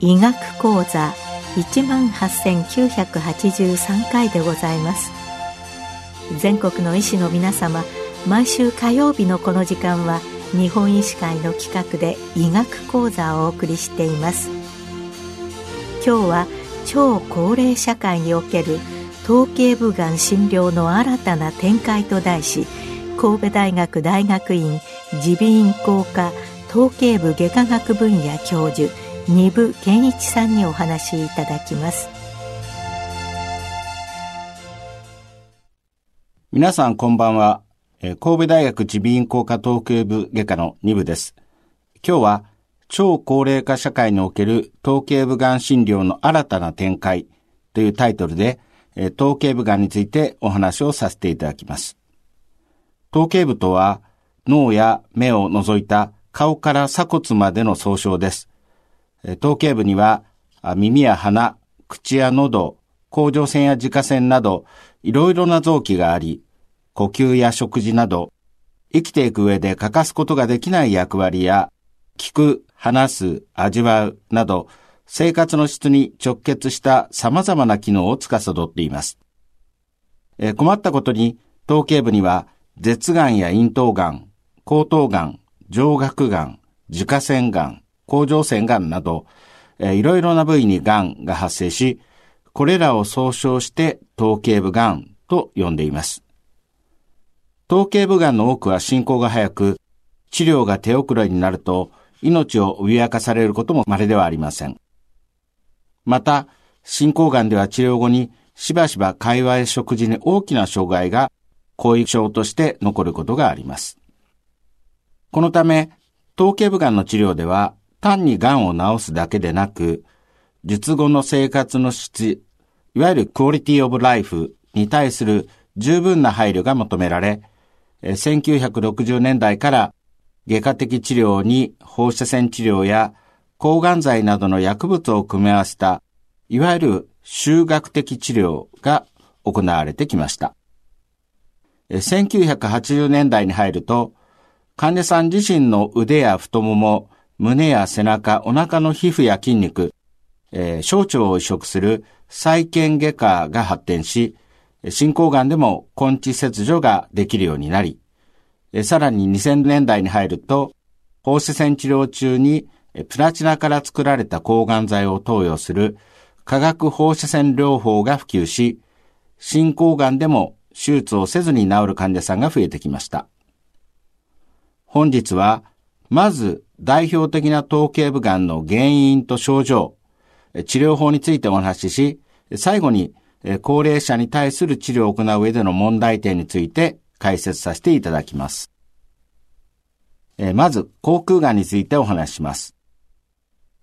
医学講座18,983回でございます。全国の医師の皆様毎週火曜日のこの時間は日本医師会の企画で医学講座をお送りしています今日は超高齢社会における頭頸部がん診療の新たな展開と題し神戸大学大学院耳鼻咽喉科頭頸部外科学分野教授二部健一さんにお話しいただきます皆さんこんばんは。神戸大学耳鼻咽喉科頭頸部外科の二部です。今日は超高齢化社会における頭頸部がん診療の新たな展開というタイトルで頭頸部がんについてお話をさせていただきます。頭頸部とは脳や目を除いた顔から鎖骨までの総称です。頭頸部には耳や鼻、口や喉、甲状腺や自家腺などいろいろな臓器があり、呼吸や食事など生きていく上で欠かすことができない役割や聞く、話す、味わうなど生活の質に直結した様々な機能を司っています。え困ったことに頭頸部には舌がんや咽頭がん、後頭がん、上顎がん、自家腺がん、甲状腺がんなど、えー、いろいろな部位にがんが発生し、これらを総称して頭頸部がんと呼んでいます。頭頸部がんの多くは進行が早く、治療が手遅れになると命を脅かされることも稀ではありません。また、進行がんでは治療後にしばしば会話や食事に大きな障害が後遺症として残ることがあります。このため、頭頸部がんの治療では単に癌を治すだけでなく、術後の生活の質、いわゆるクオリティオブライフに対する十分な配慮が求められ、1960年代から外科的治療に放射線治療や抗がん剤などの薬物を組み合わせた、いわゆる修学的治療が行われてきました。1980年代に入ると、患者さん自身の腕や太もも、胸や背中、お腹の皮膚や筋肉、えー、小腸を移植する再建外科が発展し、進行がんでも根治切除ができるようになり、さらに2000年代に入ると、放射線治療中にプラチナから作られた抗がん剤を投与する化学放射線療法が普及し、進行がんでも手術をせずに治る患者さんが増えてきました。本日は、まず代表的な頭頸部がんの原因と症状、治療法についてお話しし、最後に高齢者に対する治療を行う上での問題点について解説させていただきます。まず、口腔がんについてお話します。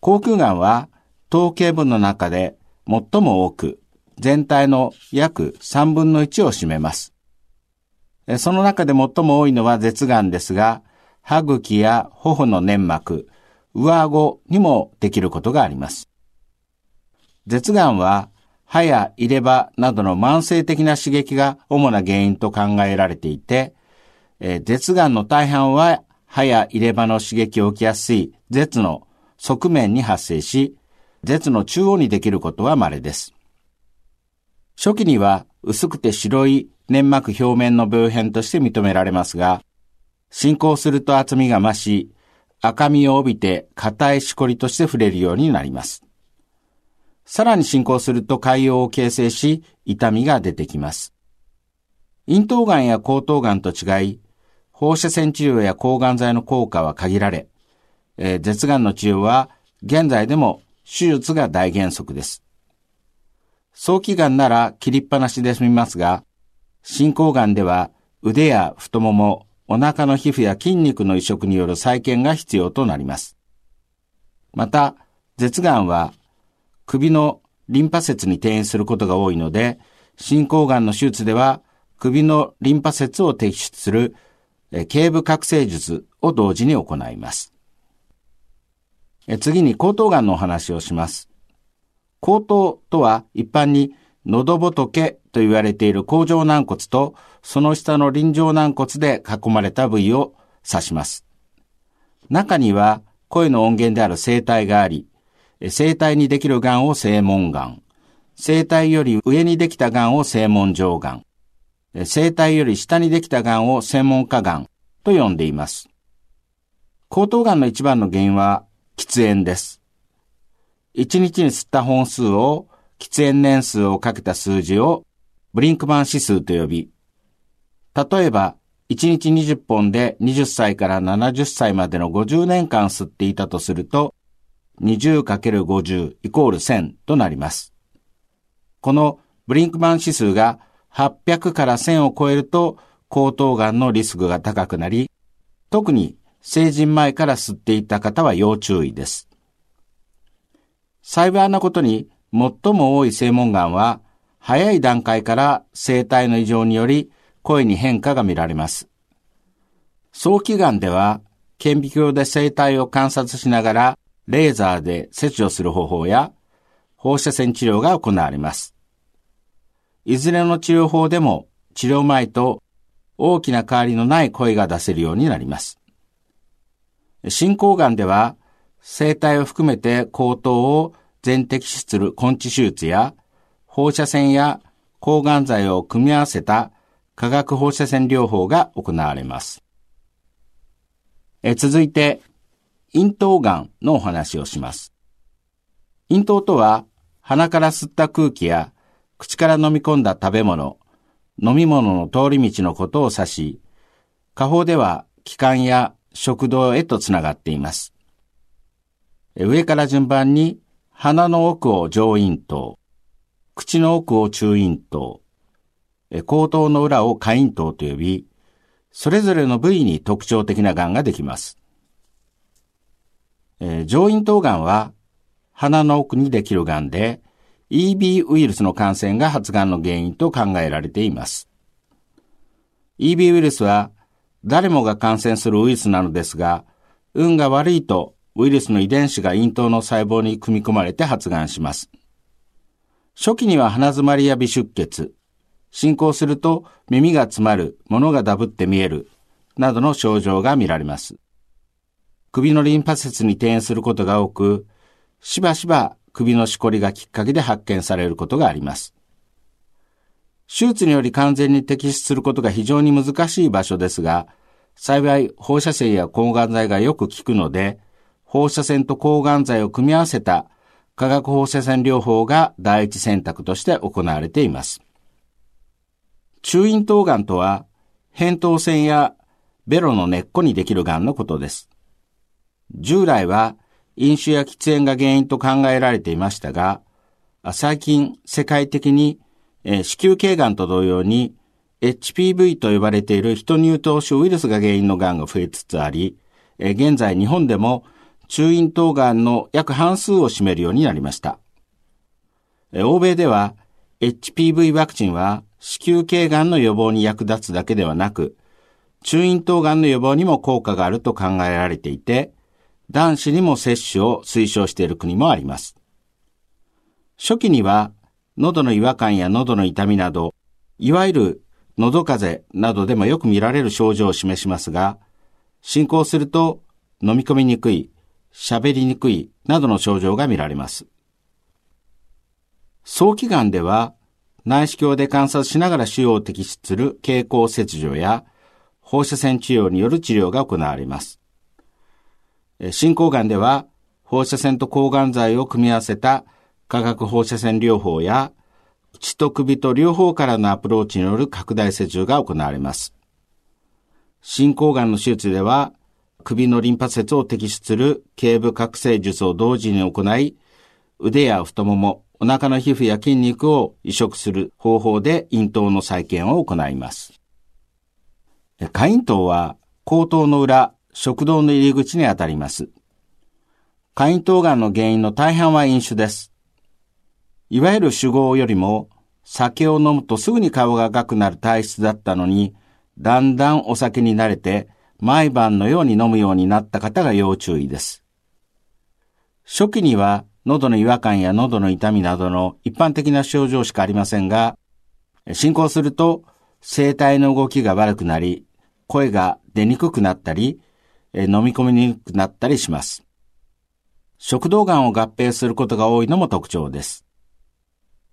口腔がんは頭頸部の中で最も多く、全体の約3分の1を占めます。その中で最も多いのは舌がんですが、歯茎や頬の粘膜、上顎にもできることがあります。舌がんは歯や入れ歯などの慢性的な刺激が主な原因と考えられていて、えー、舌がんの大半は歯や入れ歯の刺激を受けやすい舌の側面に発生し、舌の中央にできることは稀です。初期には薄くて白い粘膜表面の病変として認められますが、進行すると厚みが増し、赤みを帯びて硬いしこりとして触れるようになります。さらに進行すると海洋を形成し、痛みが出てきます。咽頭癌や喉頭癌と違い、放射線治療や抗がん剤の効果は限られ、えー、舌がんの治療は現在でも手術が大原則です。早期癌なら切りっぱなしで済みますが、進行癌では腕や太もも、お腹の皮膚や筋肉の移植による再建が必要となります。また、舌がんは首のリンパ節に転移することが多いので、進行がんの手術では首のリンパ節を摘出する頸部覚醒術を同時に行います。次に喉頭がんのお話をします。喉頭とは一般に喉仏と言われている甲状軟骨とその下の臨状軟骨で囲まれた部位を指します。中には声の音源である声帯があり、声帯にできる癌を声門癌、声帯より上にできた癌を声門上癌、声帯より下にできた癌を専門家癌と呼んでいます。喉頭癌の一番の原因は喫煙です。一日に吸った本数を喫煙年数をかけた数字をブリンクマン指数と呼び、例えば1日20本で20歳から70歳までの50年間吸っていたとすると、20×50 イコール1000となります。このブリンクマン指数が800から1000を超えると、喉頭がんのリスクが高くなり、特に成人前から吸っていた方は要注意です。幸いなことに、最も多い声門がんは、早い段階から声帯の異常により声に変化が見られます。早期がんでは、顕微鏡で声帯を観察しながら、レーザーで切除する方法や、放射線治療が行われます。いずれの治療法でも、治療前と大きな変わりのない声が出せるようになります。進行がんでは、声帯を含めて口頭を全摘出する根治手術や、放射線や抗がん剤を組み合わせた化学放射線療法が行われます。え続いて、咽頭がんのお話をします。咽頭とは、鼻から吸った空気や口から飲み込んだ食べ物、飲み物の通り道のことを指し、下方では気管や食道へとつながっています。上から順番に鼻の奥を上咽頭、口の奥を中咽頭、口頭の裏を下咽頭と呼び、それぞれの部位に特徴的な癌ができます。えー、上咽頭癌は鼻の奥にできる癌で、EB ウイルスの感染が発がんの原因と考えられています。EB ウイルスは誰もが感染するウイルスなのですが、運が悪いとウイルスの遺伝子が咽頭の細胞に組み込まれて発がんします。初期には鼻詰まりや微出血、進行すると耳が詰まる、物がダブって見える、などの症状が見られます。首のリンパ節に転移することが多く、しばしば首のしこりがきっかけで発見されることがあります。手術により完全に摘出することが非常に難しい場所ですが、幸い放射線や抗がん剤がよく効くので、放射線と抗がん剤を組み合わせた化学放射線療法が第一選択として行われています。中咽頭がんとは、扁桃腺やベロの根っこにできるがんのことです。従来は飲酒や喫煙が原因と考えられていましたが、最近世界的に、え子宮頸がんと同様に HPV と呼ばれている人乳頭種ウイルスが原因のがんが増えつつあり、え現在日本でも中咽頭がんの約半数を占めるようになりました。欧米では HPV ワクチンは子宮頸がんの予防に役立つだけではなく、中咽頭がんの予防にも効果があると考えられていて、男子にも接種を推奨している国もあります。初期には、喉の違和感や喉の痛みなど、いわゆる喉風邪などでもよく見られる症状を示しますが、進行すると飲み込みにくい、喋りにくいなどの症状が見られます。早期がんでは、内視鏡で観察しながら腫瘍を摘出する経口切除や放射線治療による治療が行われます。進行がんでは放射線と抗がん剤を組み合わせた化学放射線療法や口と首と両方からのアプローチによる拡大切除が行われます。進行がんの手術では首のリンパ節を摘出する頸部覚醒術を同時に行い、腕や太もも、お腹の皮膚や筋肉を移植する方法で咽頭の再建を行います。下咽頭は口頭の裏、食道の入り口にあたります。下咽頭がんの原因の大半は飲酒です。いわゆる酒豪よりも酒を飲むとすぐに顔が赤くなる体質だったのに、だんだんお酒に慣れて、毎晩のように飲むようになった方が要注意です。初期には喉の違和感や喉の痛みなどの一般的な症状しかありませんが、進行すると声帯の動きが悪くなり、声が出にくくなったり、飲み込みにくくなったりします。食道がんを合併することが多いのも特徴です。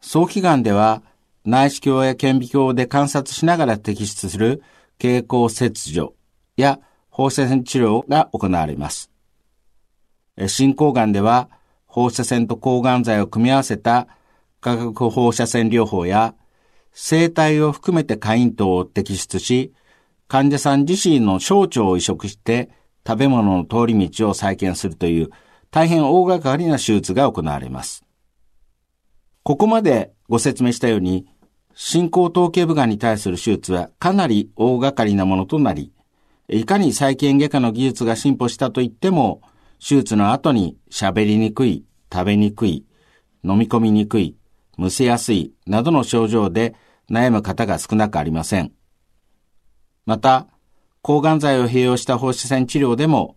早期がんでは内視鏡や顕微鏡で観察しながら摘出する経口切除や放射線治療が行われます。進行がんでは放射線と抗がん剤を組み合わせた化学放射線療法や生体を含めて下咽頭を摘出し、患者さん自身の小腸を移植して食べ物の通り道を再建するという大変大掛かりな手術が行われます。ここまでご説明したように、進行頭頸部がんに対する手術はかなり大掛かりなものとなり、いかに再建外科の技術が進歩したといっても、手術の後に喋りにくい、食べにくい、飲み込みにくい、むせやすいなどの症状で悩む方が少なくありません。また、抗がん剤を併用した放射線治療でも、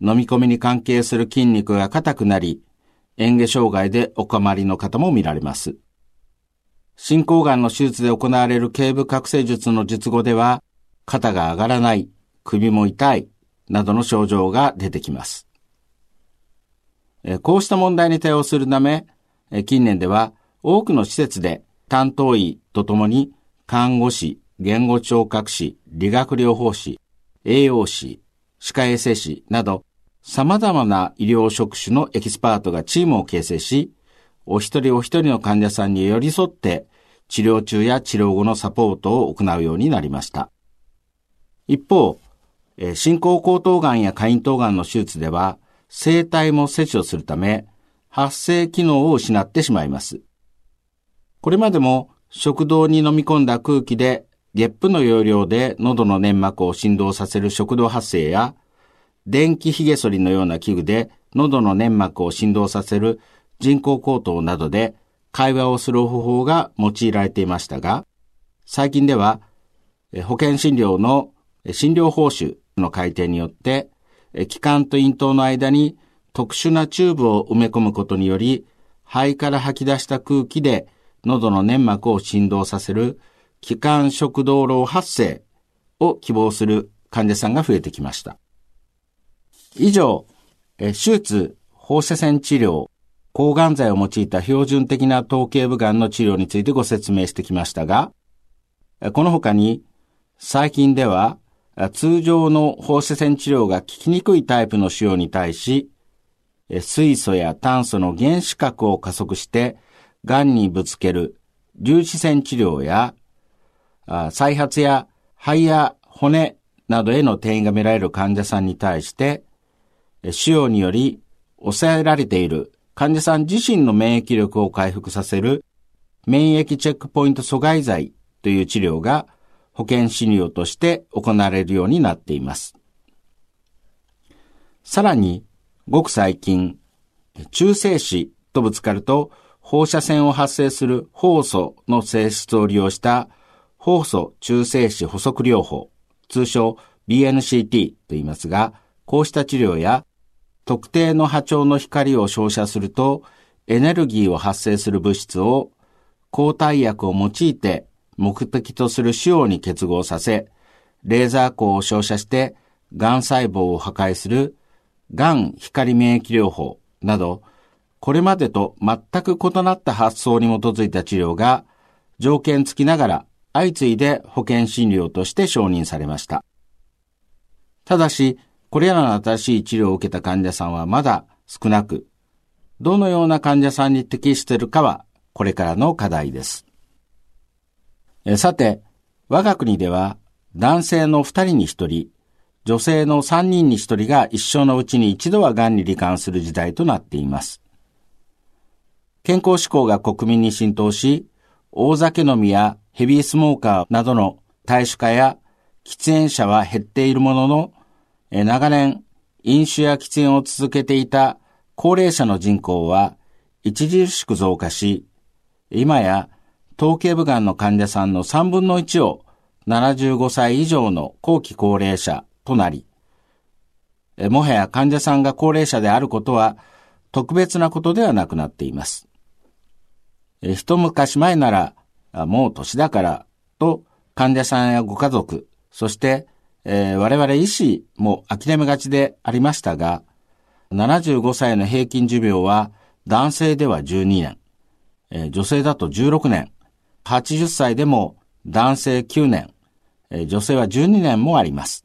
飲み込みに関係する筋肉が硬くなり、嚥下障害でお困りの方も見られます。進行がんの手術で行われる頸部覚醒術の術後では、肩が上がらない、首も痛い、などの症状が出てきます。こうした問題に対応するため、近年では多くの施設で担当医とともに看護師、言語聴覚士、理学療法士、栄養士、歯科衛生士など様々な医療職種のエキスパートがチームを形成し、お一人お一人の患者さんに寄り添って治療中や治療後のサポートを行うようになりました。一方、進行後頭がんや下咽頭がんの手術では、生体も切除するため、発生機能を失ってしまいます。これまでも食道に飲み込んだ空気でゲップの容量で喉の粘膜を振動させる食道発生や、電気髭剃りのような器具で喉の粘膜を振動させる人工口頭などで会話をする方法が用いられていましたが、最近では保険診療の診療報酬の改定によって、気管と咽頭の間に特殊なチューブを埋め込むことにより、肺から吐き出した空気で喉の粘膜を振動させる気管食道路発生を希望する患者さんが増えてきました。以上、手術、放射線治療、抗がん剤を用いた標準的な頭頸部がんの治療についてご説明してきましたが、この他に、最近では、通常の放射線治療が効きにくいタイプの腫瘍に対し、水素や炭素の原子核を加速して、癌にぶつける粒子線治療や、再発や肺や骨などへの転移が見られる患者さんに対して、腫瘍により抑えられている患者さん自身の免疫力を回復させる免疫チェックポイント阻害剤という治療が保険診療として行われるようになっています。さらに、ごく最近、中性子とぶつかると放射線を発生する酵素の性質を利用した酵素中性子補足療法、通称 BNCT と言いますが、こうした治療や特定の波長の光を照射すると、エネルギーを発生する物質を抗体薬を用いて目的とする腫瘍に結合させ、レーザー光を照射して癌細胞を破壊する癌光免疫療法など、これまでと全く異なった発想に基づいた治療が条件付きながら相次いで保険診療として承認されました。ただし、これらの新しい治療を受けた患者さんはまだ少なく、どのような患者さんに適しているかはこれからの課題です。さて、我が国では男性の2人に1人、女性の3人に1人が一生のうちに一度は癌に罹患する時代となっています。健康志向が国民に浸透し、大酒飲みやヘビースモーカーなどの大酒化や喫煙者は減っているものの、長年、飲酒や喫煙を続けていた高齢者の人口は著しく増加し、今や頭頸部がんの患者さんの3分の1を75歳以上の後期高齢者となり、もはや患者さんが高齢者であることは特別なことではなくなっています。一昔前なら、もう年だからと患者さんやご家族、そして、えー、我々医師も諦めがちでありましたが、75歳の平均寿命は男性では12年、えー、女性だと16年、80歳でも男性9年、えー、女性は12年もあります。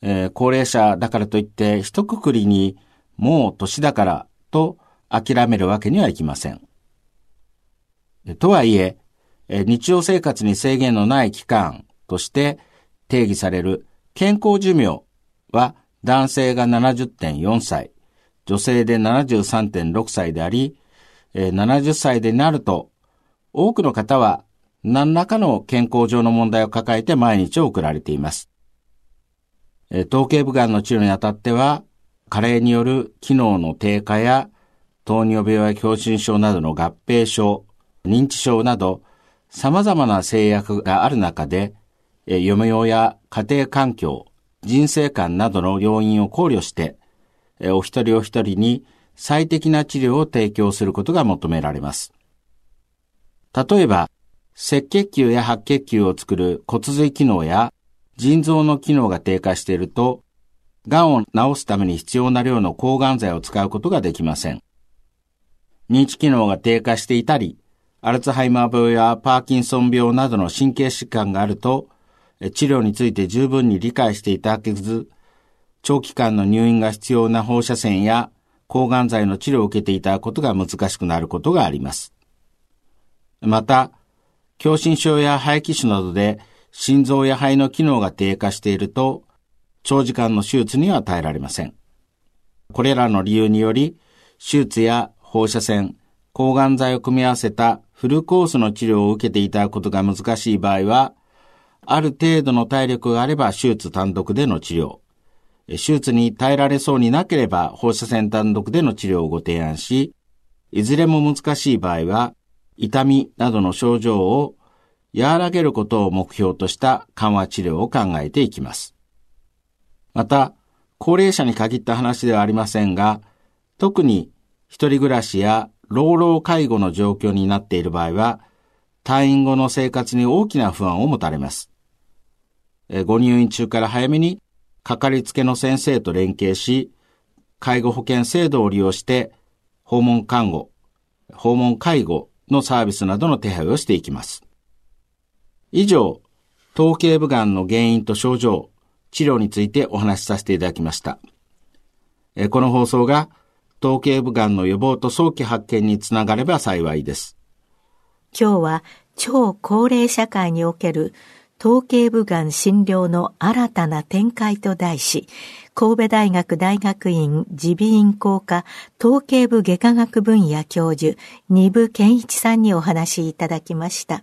えー、高齢者だからといって一括りにもう年だからと諦めるわけにはいきません。とはいえ、日常生活に制限のない期間として定義される健康寿命は男性が70.4歳、女性で73.6歳であり、70歳でなると多くの方は何らかの健康上の問題を抱えて毎日を送られています。頭頸部がんの治療にあたっては、加齢による機能の低下や糖尿病や狭心症などの合併症、認知症など様々な制約がある中で、嫁用や家庭環境、人生観などの要因を考慮して、お一人お一人に最適な治療を提供することが求められます。例えば、赤血球や白血球を作る骨髄機能や腎臓の機能が低下していると、癌を治すために必要な量の抗がん剤を使うことができません。認知機能が低下していたり、アルツハイマー病やパーキンソン病などの神経疾患があると、治療について十分に理解していただけず、長期間の入院が必要な放射線や抗がん剤の治療を受けていただくことが難しくなることがあります。また、狭心症や肺気腫などで心臓や肺の機能が低下していると、長時間の手術には耐えられません。これらの理由により、手術や放射線、抗がん剤を組み合わせたフルコースの治療を受けていただくことが難しい場合は、ある程度の体力があれば手術単独での治療、手術に耐えられそうになければ放射線単独での治療をご提案し、いずれも難しい場合は、痛みなどの症状を和らげることを目標とした緩和治療を考えていきます。また、高齢者に限った話ではありませんが、特に一人暮らしや老老介護の状況になっている場合は、退院後の生活に大きな不安を持たれます。ご入院中から早めに、かかりつけの先生と連携し、介護保険制度を利用して、訪問看護、訪問介護のサービスなどの手配をしていきます。以上、頭頸部がんの原因と症状、治療についてお話しさせていただきました。この放送が頭頸部がんの予防と早期発見につながれば幸いです。今日は超高齢社会における頭頸部がん診療の新たな展開と題し、神戸大学大学院耳鼻咽喉科頭頸部外科学分野教授、二部健一さんにお話いただきました。